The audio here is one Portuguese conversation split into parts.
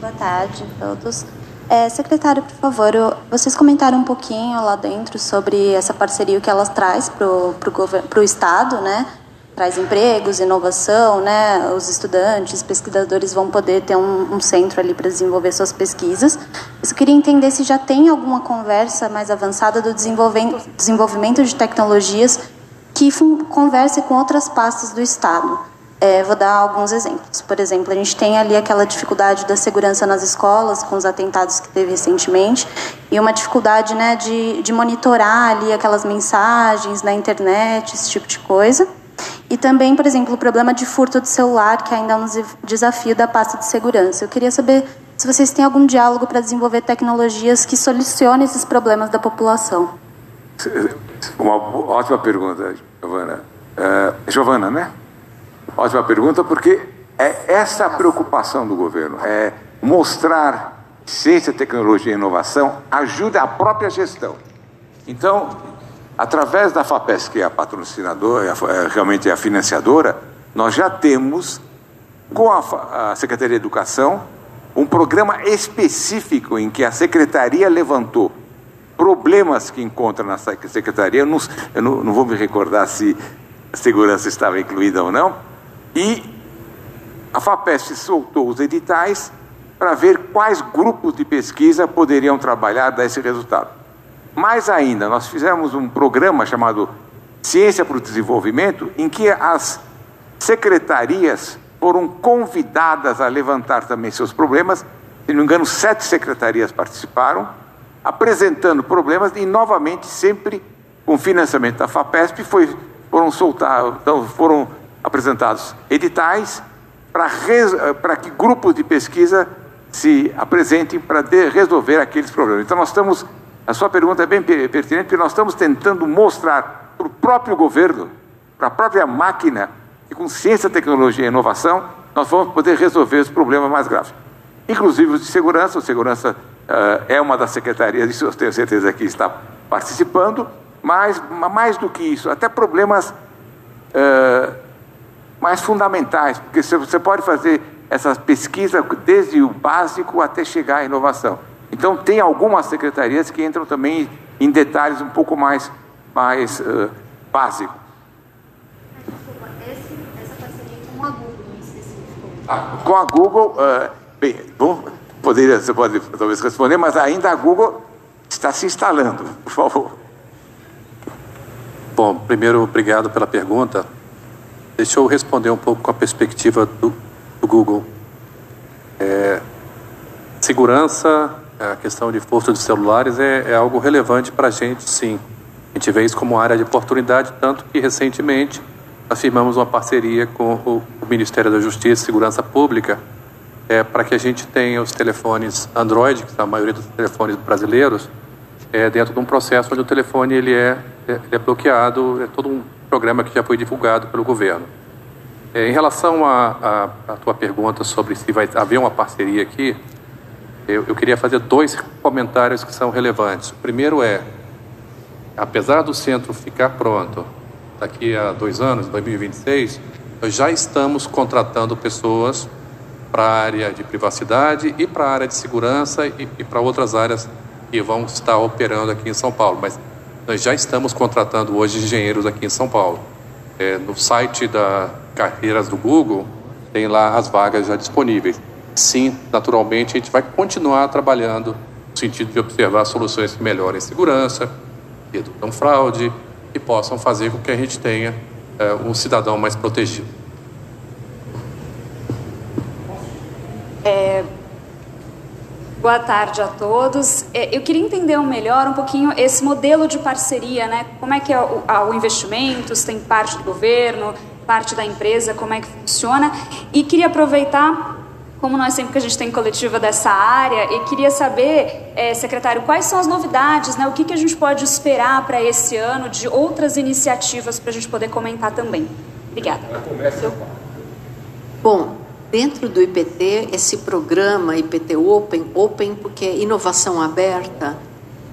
Boa tarde a todos. É, secretário, por favor, vocês comentaram um pouquinho lá dentro sobre essa parceria que elas traz para o Estado, né? Traz empregos, inovação, né? Os estudantes, pesquisadores vão poder ter um, um centro ali para desenvolver suas pesquisas. Eu queria entender se já tem alguma conversa mais avançada do desenvolvimento de tecnologias que converse com outras pastas do Estado. É, vou dar alguns exemplos. Por exemplo, a gente tem ali aquela dificuldade da segurança nas escolas, com os atentados que teve recentemente, e uma dificuldade né, de, de monitorar ali aquelas mensagens na internet, esse tipo de coisa. E também, por exemplo, o problema de furto de celular, que ainda é um desafio da pasta de segurança. Eu queria saber se vocês têm algum diálogo para desenvolver tecnologias que solucionem esses problemas da população. Uma ótima pergunta, Giovana. Uh, Giovana, né? Ótima pergunta, porque é essa a preocupação do governo, é mostrar ciência, tecnologia e inovação ajuda a própria gestão. Então, através da FAPES, que é a patrocinadora, é realmente é a financiadora, nós já temos, com a, a Secretaria de Educação, um programa específico em que a Secretaria levantou problemas que encontra na Secretaria, eu não, eu não, não vou me recordar se a segurança estava incluída ou não, e a FAPESP soltou os editais para ver quais grupos de pesquisa poderiam trabalhar desse resultado. Mais ainda, nós fizemos um programa chamado Ciência para o Desenvolvimento, em que as secretarias foram convidadas a levantar também seus problemas. Se não me engano, sete secretarias participaram, apresentando problemas e, novamente, sempre com financiamento da FAPESP, foi, foram, soltar, então, foram apresentados editais para que grupos de pesquisa se apresentem para resolver aqueles problemas. Então, nós estamos, a sua pergunta é bem pertinente, porque nós estamos tentando mostrar para o próprio governo, para a própria máquina, que com ciência, tecnologia e inovação, nós vamos poder resolver os problemas mais graves. Inclusive os de segurança, o segurança uh, é uma das secretarias, isso eu tenho certeza que está participando, mas mais do que isso, até problemas uh, mais fundamentais, porque você pode fazer essa pesquisa desde o básico até chegar à inovação. Então, tem algumas secretarias que entram também em detalhes um pouco mais, mais uh, básicos. com a Google, em específico. Ah, com a Google, uh, bem, bom, poderia, você pode talvez responder, mas ainda a Google está se instalando, por favor. Bom, primeiro, obrigado pela pergunta. Deixa eu responder um pouco com a perspectiva do, do Google. É, segurança, a questão de furto de celulares é, é algo relevante para a gente, sim. A gente vê isso como área de oportunidade, tanto que recentemente afirmamos uma parceria com o, o Ministério da Justiça e Segurança Pública é, para que a gente tenha os telefones Android, que são a maioria dos telefones brasileiros, é, dentro de um processo onde o telefone ele é, ele é bloqueado, é todo um programa que já foi divulgado pelo governo. É, em relação à tua pergunta sobre se vai haver uma parceria aqui, eu, eu queria fazer dois comentários que são relevantes. O primeiro é, apesar do centro ficar pronto daqui a dois anos, 2026, nós já estamos contratando pessoas para a área de privacidade e para a área de segurança e, e para outras áreas que vão estar operando aqui em São Paulo. Mas nós já estamos contratando hoje engenheiros aqui em São Paulo. É, no site da carreiras do Google tem lá as vagas já disponíveis. Sim, naturalmente a gente vai continuar trabalhando no sentido de observar soluções que melhorem segurança, reduzam fraude e possam fazer com que a gente tenha é, um cidadão mais protegido. É, Boa tarde a todos. É, eu queria entender melhor um pouquinho esse modelo de parceria, né? Como é que é o, o investimento, se tem parte do governo, parte da empresa, como é que funciona. E queria aproveitar, como nós sempre que a gente tem coletiva dessa área, e queria saber, é, secretário, quais são as novidades, né? O que, que a gente pode esperar para esse ano de outras iniciativas para a gente poder comentar também. Obrigada. Bom, Dentro do IPT, esse programa IPT Open, Open porque é inovação aberta,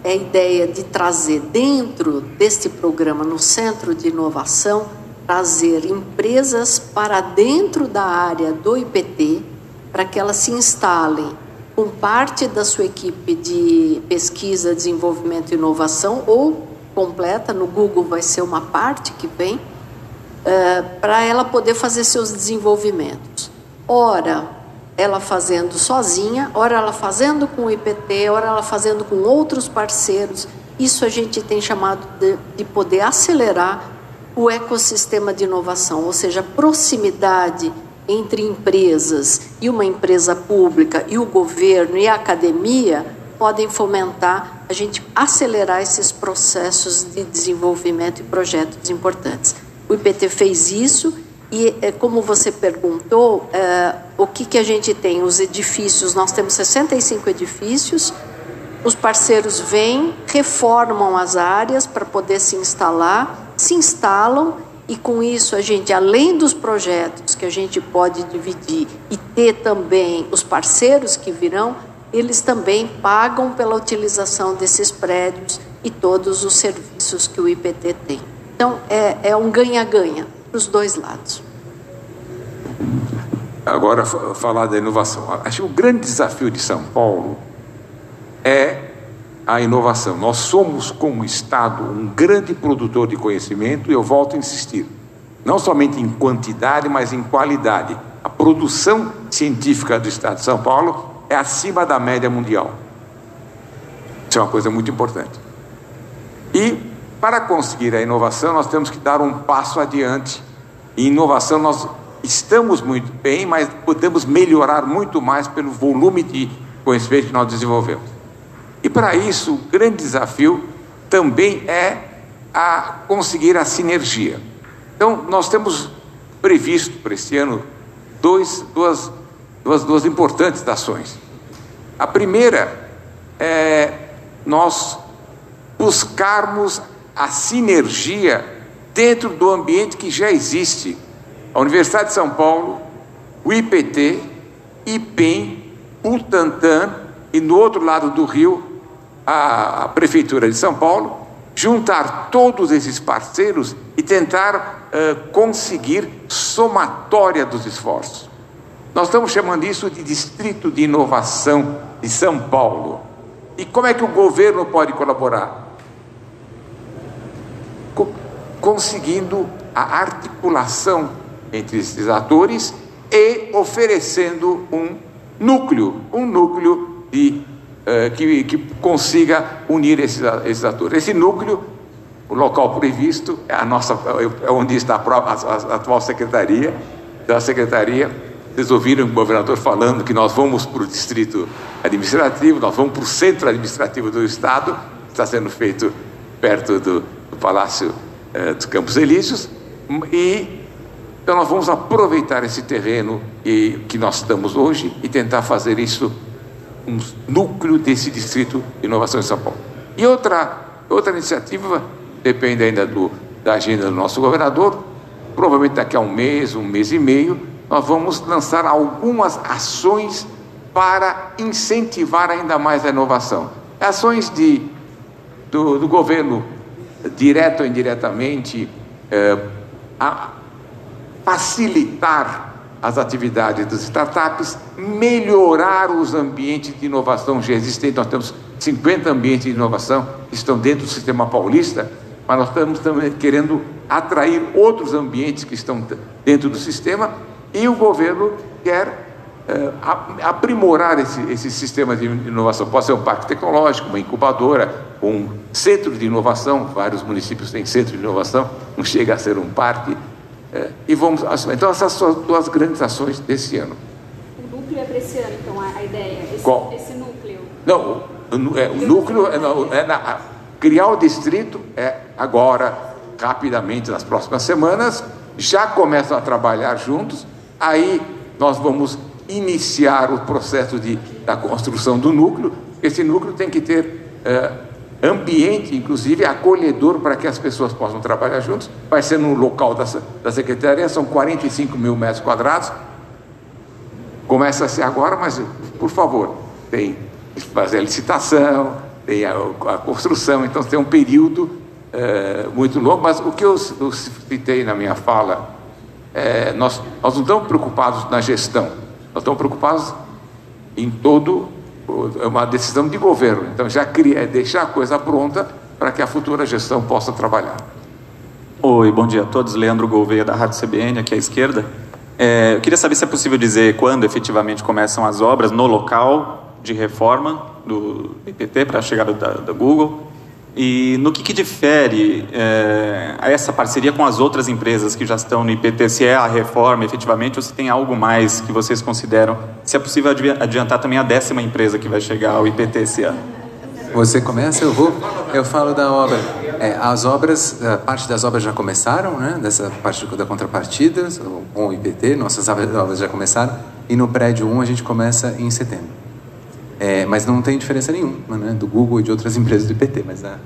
é a ideia de trazer dentro deste programa, no centro de inovação, trazer empresas para dentro da área do IPT, para que elas se instalem com parte da sua equipe de pesquisa, desenvolvimento e inovação, ou completa, no Google vai ser uma parte que vem, uh, para ela poder fazer seus desenvolvimentos. Ora, ela fazendo sozinha, ora ela fazendo com o IPT, ora ela fazendo com outros parceiros. Isso a gente tem chamado de, de poder acelerar o ecossistema de inovação, ou seja, proximidade entre empresas e uma empresa pública e o governo e a academia podem fomentar a gente acelerar esses processos de desenvolvimento e projetos importantes. O IPT fez isso e, é, como você perguntou, é, o que, que a gente tem? Os edifícios, nós temos 65 edifícios, os parceiros vêm, reformam as áreas para poder se instalar, se instalam e com isso a gente, além dos projetos que a gente pode dividir e ter também os parceiros que virão, eles também pagam pela utilização desses prédios e todos os serviços que o IPT tem. Então é, é um ganha-ganha para os dois lados. Agora, falar da inovação. Acho que o grande desafio de São Paulo é a inovação. Nós somos, como Estado, um grande produtor de conhecimento, e eu volto a insistir, não somente em quantidade, mas em qualidade. A produção científica do Estado de São Paulo é acima da média mundial. Isso é uma coisa muito importante. E, para conseguir a inovação, nós temos que dar um passo adiante. Em inovação, nós estamos muito bem, mas podemos melhorar muito mais pelo volume de conhecimento que nós desenvolvemos. E para isso, o grande desafio também é a conseguir a sinergia. Então, nós temos previsto para este ano dois, duas, duas, duas importantes ações. A primeira é nós buscarmos a sinergia dentro do ambiente que já existe. A Universidade de São Paulo, o IPT, IPEM, Butantan e no outro lado do rio, a, Prefeitura de São Paulo, juntar todos esses parceiros e tentar uh, conseguir somatória dos esforços. Nós estamos chamando isso de Distrito de Inovação de São Paulo. E como é que o governo pode colaborar? Co conseguindo a articulação entre esses atores e oferecendo um núcleo, um núcleo de eh, que, que, consiga unir esses, esses atores. Esse núcleo, o local previsto, é, a nossa, é onde está a, a, a atual secretaria, da secretaria. Vocês ouviram o governador falando que nós vamos para o distrito administrativo, nós vamos para o centro administrativo do Estado, está sendo feito perto do, do Palácio eh, dos Campos Elíseos, e então nós vamos aproveitar esse terreno e, que nós estamos hoje e tentar fazer isso um núcleo desse distrito de inovação em São Paulo. E outra, outra iniciativa, depende ainda do, da agenda do nosso governador, provavelmente daqui a um mês, um mês e meio, nós vamos lançar algumas ações para incentivar ainda mais a inovação. Ações de, do, do governo, direto ou indiretamente, é, a facilitar as atividades das startups, melhorar os ambientes de inovação já existentes. Nós temos 50 ambientes de inovação que estão dentro do sistema paulista, mas nós estamos também querendo atrair outros ambientes que estão dentro do sistema e o governo quer eh, aprimorar esse, esse sistema de inovação. Pode ser um parque tecnológico, uma incubadora, um centro de inovação. Vários municípios têm centro de inovação, não chega a ser um parque é, e vamos. Então, essas são as duas grandes ações desse ano. O núcleo é para esse ano, então, a, a ideia? Esse, Qual? esse núcleo? Não, o, é, o núcleo é, não, é na, criar o distrito é agora, rapidamente, nas próximas semanas, já começam a trabalhar juntos, aí nós vamos iniciar o processo de, da construção do núcleo. Esse núcleo tem que ter. Ambiente, inclusive acolhedor para que as pessoas possam trabalhar juntos. Vai ser no local da, da secretaria, são 45 mil metros quadrados. Começa-se agora, mas por favor, tem que fazer a licitação, tem a, a construção, então tem um período é, muito longo. Mas o que eu, eu citei na minha fala, é, nós, nós não estamos preocupados na gestão, nós estamos preocupados em todo é uma decisão de governo. Então, já cria, é deixar a coisa pronta para que a futura gestão possa trabalhar. Oi, bom dia a todos. Leandro Gouveia, da Rádio CBN, aqui à esquerda. É, eu queria saber se é possível dizer quando efetivamente começam as obras no local de reforma do IPT para a chegada da, da Google e no que, que difere é, essa parceria com as outras empresas que já estão no IPT, se é a reforma efetivamente ou se tem algo mais que vocês consideram, se é possível adiantar também a décima empresa que vai chegar ao IPT esse ano. Você começa, eu vou, eu falo da obra. É, as obras, parte das obras já começaram, né? Dessa parte da contrapartida, com o IPT, nossas obras já começaram, e no prédio 1 a gente começa em setembro. É, mas não tem diferença nenhuma né, do Google e de outras empresas do IPT, mas é...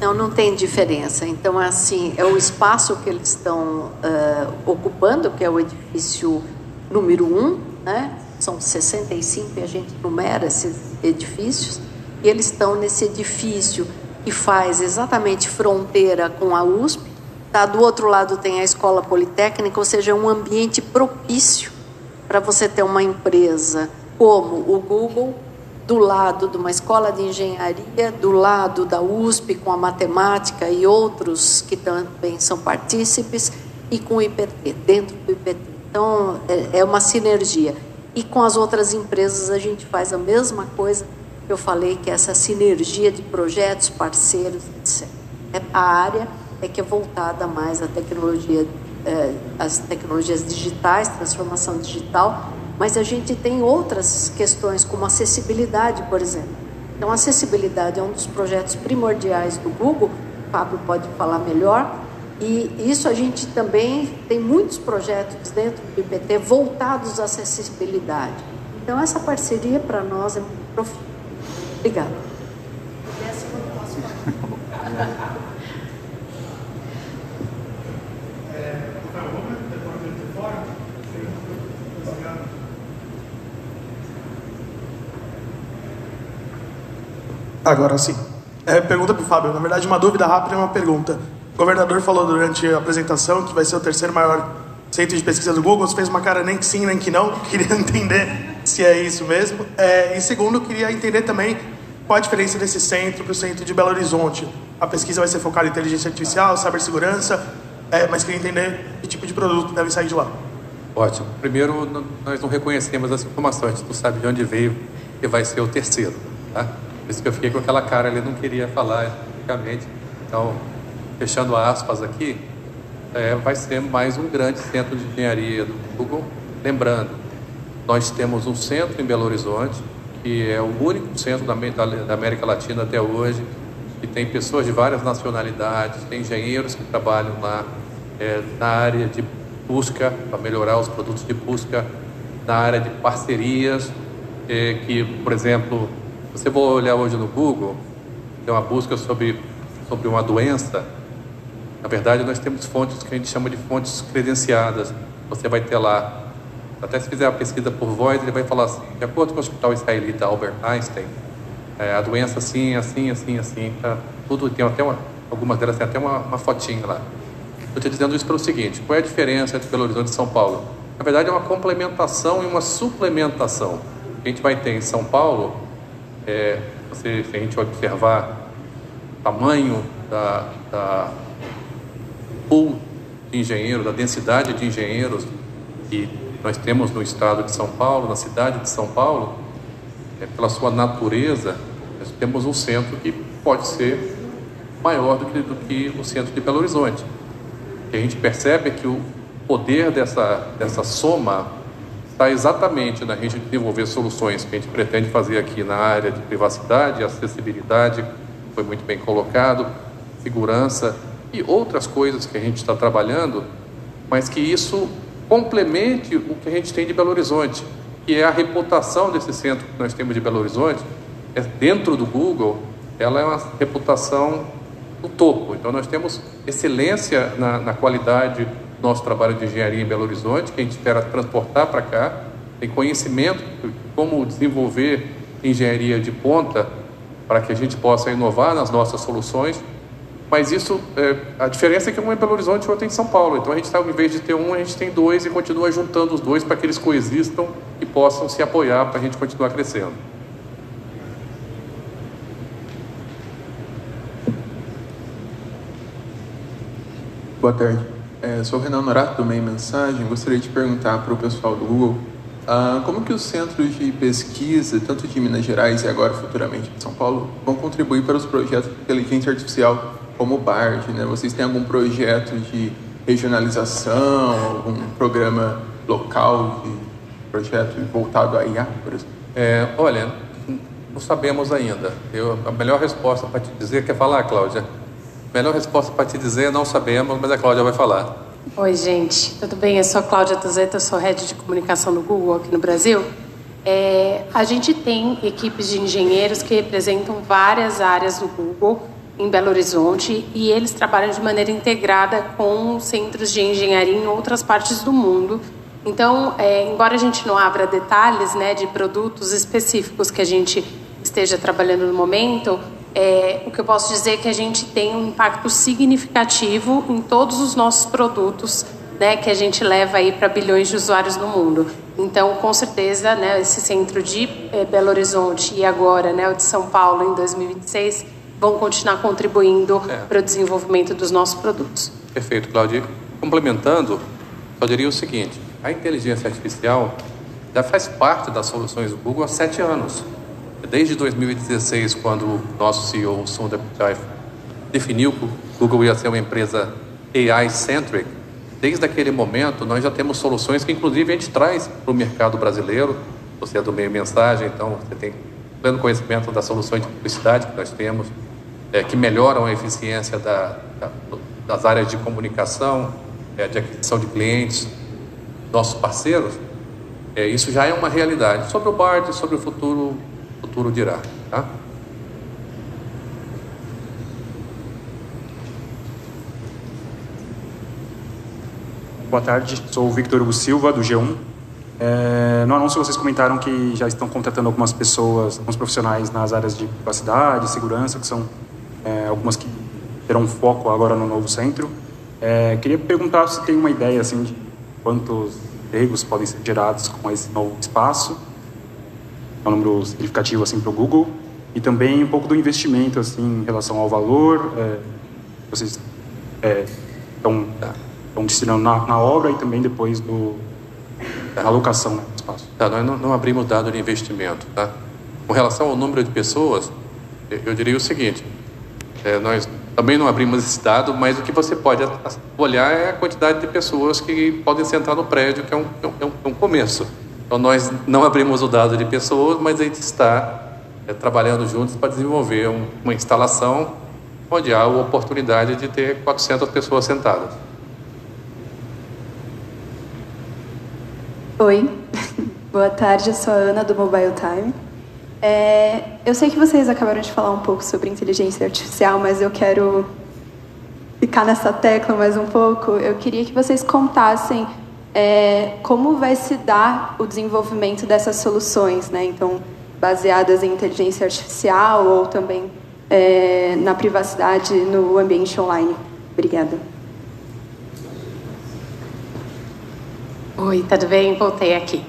Não, não tem diferença. Então, assim, é o espaço que eles estão uh, ocupando, que é o edifício número 1, um, né? São 65 e a gente numera esses edifícios. E eles estão nesse edifício que faz exatamente fronteira com a USP. Tá? Do outro lado tem a Escola Politécnica, ou seja, é um ambiente propício para você ter uma empresa como o Google, do lado de uma escola de engenharia, do lado da USP com a matemática e outros que também são partícipes, e com o IPT, dentro do IPT. Então, é, é uma sinergia. E com as outras empresas a gente faz a mesma coisa que eu falei, que é essa sinergia de projetos, parceiros, etc. É, a área é que é voltada mais à tecnologia, é, às tecnologias digitais, transformação digital, mas a gente tem outras questões, como acessibilidade, por exemplo. Então, acessibilidade é um dos projetos primordiais do Google, o Fábio pode falar melhor, e isso a gente também tem muitos projetos dentro do IPT voltados à acessibilidade. Então, essa parceria para nós é muito profunda. Obrigada. Agora sim. É, pergunta para o Fábio. Na verdade, uma dúvida rápida e uma pergunta. O governador falou durante a apresentação que vai ser o terceiro maior centro de pesquisa do Google. Você fez uma cara nem que sim, nem que não. Queria entender se é isso mesmo. É, e segundo, queria entender também qual a diferença desse centro para o centro de Belo Horizonte. A pesquisa vai ser focada em inteligência artificial, cibersegurança, é, mas queria entender que tipo de produto deve sair de lá. Ótimo. Primeiro, nós não reconhecemos essa informação. A gente não sabe de onde veio e vai ser o terceiro. Tá? Por isso que eu fiquei com aquela cara ali, não queria falar especificamente. Então, fechando aspas aqui, é, vai ser mais um grande centro de engenharia do Google. Lembrando, nós temos um centro em Belo Horizonte, que é o único centro da, da América Latina até hoje, que tem pessoas de várias nacionalidades, tem engenheiros que trabalham lá é, na área de busca, para melhorar os produtos de busca, na área de parcerias, é, que, por exemplo, você for olhar hoje no Google, tem uma busca sobre, sobre uma doença. Na verdade, nós temos fontes que a gente chama de fontes credenciadas. Você vai ter lá, até se fizer a pesquisa por voz, ele vai falar assim, de acordo com o Hospital Israelita Albert Einstein, é, a doença assim, assim, assim, assim, tá, tudo tem até uma, algumas delas tem até uma, uma fotinha lá. Estou te dizendo isso pelo seguinte: qual é a diferença entre Belo Horizonte e São Paulo? Na verdade, é uma complementação e uma suplementação. A gente vai ter em São Paulo é, você, se a gente observar o tamanho da, da pool de engenheiros, da densidade de engenheiros que nós temos no estado de São Paulo, na cidade de São Paulo, é, pela sua natureza, nós temos um centro que pode ser maior do que, do que o centro de Belo Horizonte. Que a gente percebe é que o poder dessa, dessa soma está exatamente na gente desenvolver soluções que a gente pretende fazer aqui na área de privacidade, acessibilidade, foi muito bem colocado, segurança e outras coisas que a gente está trabalhando, mas que isso complemente o que a gente tem de Belo Horizonte, que é a reputação desse centro que nós temos de Belo Horizonte, é dentro do Google, ela é uma reputação no topo. Então nós temos excelência na, na qualidade nosso trabalho de engenharia em Belo Horizonte, que a gente espera transportar para cá, tem conhecimento de como desenvolver engenharia de ponta para que a gente possa inovar nas nossas soluções. Mas isso, é, a diferença é que um é em Belo Horizonte e outro é em São Paulo. Então a gente está, em vez de ter um, a gente tem dois e continua juntando os dois para que eles coexistam que possam se apoiar para a gente continuar crescendo. Boa tarde. É, sou Renan Norato do Meio Mensagem. Gostaria de perguntar para o pessoal do Google ah, como que os centros de pesquisa, tanto de Minas Gerais e agora futuramente de São Paulo, vão contribuir para os projetos de inteligência artificial como o BARD? Né? Vocês têm algum projeto de regionalização, algum programa local de projeto voltado à IA, por exemplo? É, olha, não sabemos ainda. Eu, a melhor resposta para te dizer, quer falar, Cláudia? Melhor resposta para te dizer, não sabemos, mas a Cláudia vai falar. Oi, gente, tudo bem? Eu sou a Cláudia Tuzeta, sou head de comunicação do Google aqui no Brasil. É, a gente tem equipes de engenheiros que representam várias áreas do Google em Belo Horizonte e eles trabalham de maneira integrada com centros de engenharia em outras partes do mundo. Então, é, embora a gente não abra detalhes né, de produtos específicos que a gente esteja trabalhando no momento, é, o que eu posso dizer é que a gente tem um impacto significativo em todos os nossos produtos, né, que a gente leva aí para bilhões de usuários no mundo. Então, com certeza, né, esse centro de é, Belo Horizonte e agora, né, o de São Paulo em 2026, vão continuar contribuindo é. para o desenvolvimento dos nossos produtos. Perfeito, Claudio. Complementando, só diria o seguinte: a inteligência artificial já faz parte das soluções do Google há sete anos desde 2016, quando o nosso CEO, Sundar Pichai, definiu que o Google ia ser uma empresa AI-centric, desde aquele momento nós já temos soluções que inclusive a gente traz para o mercado brasileiro. Você é do meio mensagem, então você tem pleno conhecimento das soluções de publicidade que nós temos, é, que melhoram a eficiência da, da, das áreas de comunicação, é, de aquisição de clientes, nossos parceiros. É, isso já é uma realidade. Sobre o BARD, sobre o futuro, futuro dirá. Tá? Boa tarde, sou o Victor Hugo Silva, do G1. É, no anúncio vocês comentaram que já estão contratando algumas pessoas, alguns profissionais nas áreas de privacidade, segurança, que são é, algumas que terão foco agora no novo centro. É, queria perguntar se tem uma ideia assim de quantos empregos podem ser gerados com esse novo espaço é um número significativo assim para o Google e também um pouco do investimento assim em relação ao valor é, vocês é, estão, estão destinando na, na, obra e também depois do da alocação né, do espaço. Tá, nós não, não, abrimos dado de investimento, tá? Com relação ao número de pessoas, eu diria o seguinte: é, nós também não abrimos esse dado, mas o que você pode olhar é a quantidade de pessoas que podem sentar no prédio, que é um, é um, é um começo. Então, nós não abrimos o dado de pessoas, mas a gente está é, trabalhando juntos para desenvolver um, uma instalação onde há a oportunidade de ter 400 pessoas sentadas. Oi, boa tarde, eu sou a Ana do Mobile Time. É, eu sei que vocês acabaram de falar um pouco sobre inteligência artificial, mas eu quero ficar nessa tecla mais um pouco. Eu queria que vocês contassem é, como vai se dar o desenvolvimento dessas soluções, né? Então, baseadas em inteligência artificial ou também é, na privacidade no ambiente online. Obrigada. Oi, tudo bem? Voltei aqui.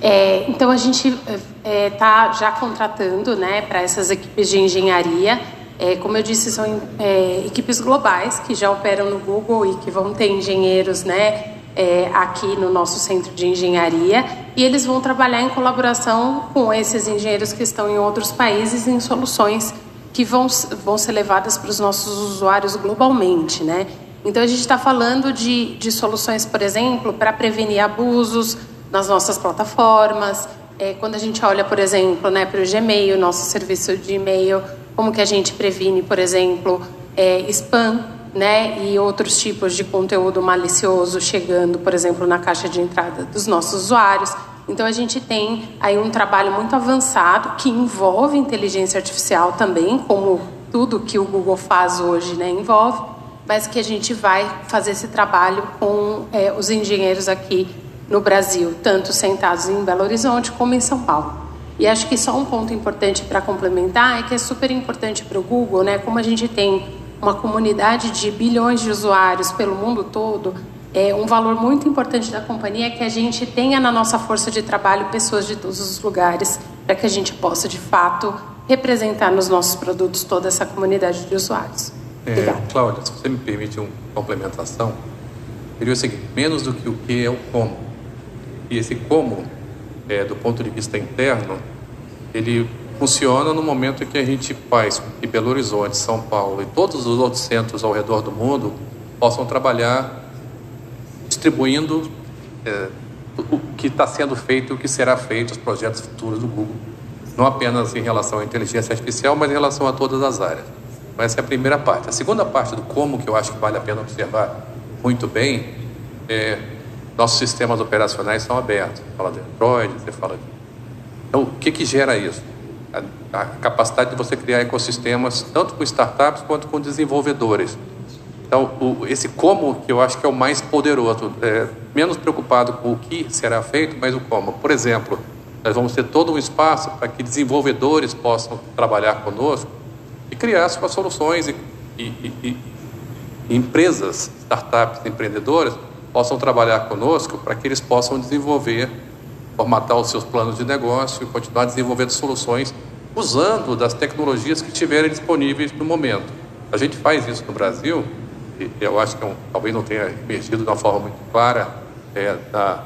É, então a gente está é, tá já contratando, né, para essas equipes de engenharia. É, como eu disse, são é, equipes globais que já operam no Google e que vão ter engenheiros, né, é, aqui no nosso centro de engenharia e eles vão trabalhar em colaboração com esses engenheiros que estão em outros países em soluções que vão, vão ser levadas para os nossos usuários globalmente, né? Então a gente está falando de, de soluções, por exemplo, para prevenir abusos nas nossas plataformas. É, quando a gente olha, por exemplo, né, para o Gmail, nosso serviço de e-mail, como que a gente previne, por exemplo, é, spam né, e outros tipos de conteúdo malicioso chegando, por exemplo, na caixa de entrada dos nossos usuários. Então a gente tem aí um trabalho muito avançado que envolve inteligência artificial também, como tudo que o Google faz hoje, né, envolve, mas que a gente vai fazer esse trabalho com é, os engenheiros aqui no Brasil, tanto sentados em Belo Horizonte como em São Paulo. E acho que só um ponto importante para complementar é que é super importante para o Google, né, como a gente tem uma comunidade de bilhões de usuários pelo mundo todo, É, um valor muito importante da companhia é que a gente tenha na nossa força de trabalho pessoas de todos os lugares, para que a gente possa, de fato, representar nos nossos produtos toda essa comunidade de usuários. É, Cláudia, se você me permite uma complementação, seria o seguinte: menos do que o que é o como. E esse como, é, do ponto de vista interno, ele funciona no momento em que a gente faz que Belo Horizonte, São Paulo e todos os outros centros ao redor do mundo possam trabalhar distribuindo é, o que está sendo feito e o que será feito, os projetos futuros do Google, não apenas em relação à inteligência artificial, mas em relação a todas as áreas. Então, essa é a primeira parte. A segunda parte do como, que eu acho que vale a pena observar muito bem, é nossos sistemas operacionais são abertos. Você fala de Android, você fala de... Então, o que, que gera isso? A, capacidade de você criar ecossistemas, tanto com startups quanto com desenvolvedores. Então, o, esse como que eu acho que é o mais poderoso, é, menos preocupado com o que será feito, mas o como. Por exemplo, nós vamos ter todo um espaço para que desenvolvedores possam trabalhar conosco e criar suas soluções e, e, e, e empresas, startups, empreendedoras possam trabalhar conosco para que eles possam desenvolver, formatar os seus planos de negócio e continuar desenvolvendo soluções usando das tecnologias que estiverem disponíveis no momento. A gente faz isso no Brasil, e eu acho que é talvez não tenha emergido de uma forma muito clara é, da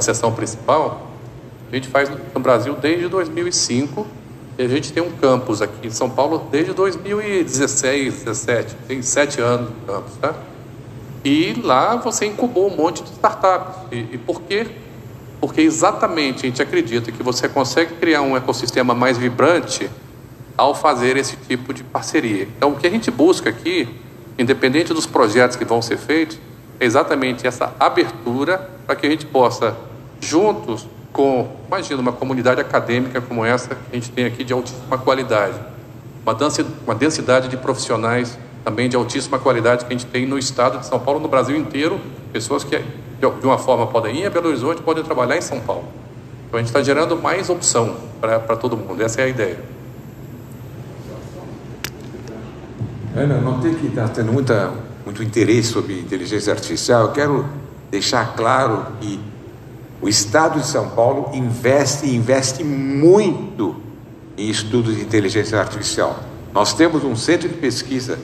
sessão principal, a gente faz no Brasil desde 2005 e a gente tem um campus aqui em São Paulo desde 2016, 17, tem sete anos de campus, tá? E lá você incubou um monte de startups. E, e por quê? Porque exatamente a gente acredita que você consegue criar um ecossistema mais vibrante ao fazer esse tipo de parceria. Então, o que a gente busca aqui, independente dos projetos que vão ser feitos, é exatamente essa abertura para que a gente possa, juntos, com, imagina, uma comunidade acadêmica como essa que a gente tem aqui de altíssima qualidade, uma, densidade de profissionais também de altíssima qualidade que a gente tem no estado de São Paulo, no Brasil inteiro, pessoas que de uma forma podem ir a Belo Horizonte, podem trabalhar em São Paulo. Então a gente está gerando mais opção para todo mundo, essa é a ideia. Ana, notei que está tendo muita, muito interesse sobre inteligência artificial. Eu quero deixar claro que o Estado de São Paulo investe investe muito em estudos de inteligência artificial. Nós temos um centro de pesquisa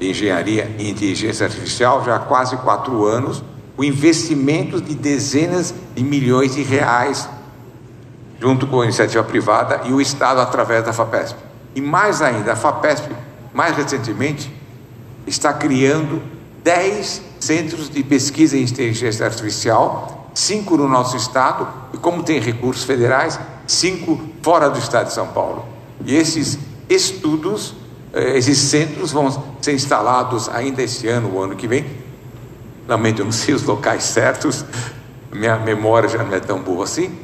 engenharia e inteligência artificial já há quase quatro anos, com investimentos de dezenas de milhões de reais, junto com a iniciativa privada e o Estado através da FAPESP. E mais ainda, a FAPESP, mais recentemente, está criando 10 centros de pesquisa em inteligência artificial cinco no nosso estado, e como tem recursos federais, cinco fora do estado de São Paulo. E esses estudos, esses centros vão ser instalados ainda este ano, o ano que vem. Lamento, eu não sei os locais certos, minha memória já não é tão boa assim.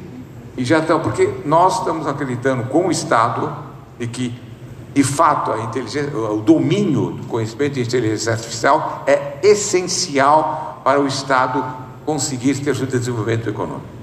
E já estão, porque nós estamos acreditando com o Estado de que, de fato, a inteligência, o domínio do conhecimento de inteligência artificial é essencial para o Estado conseguir ter seu desenvolvimento econômico.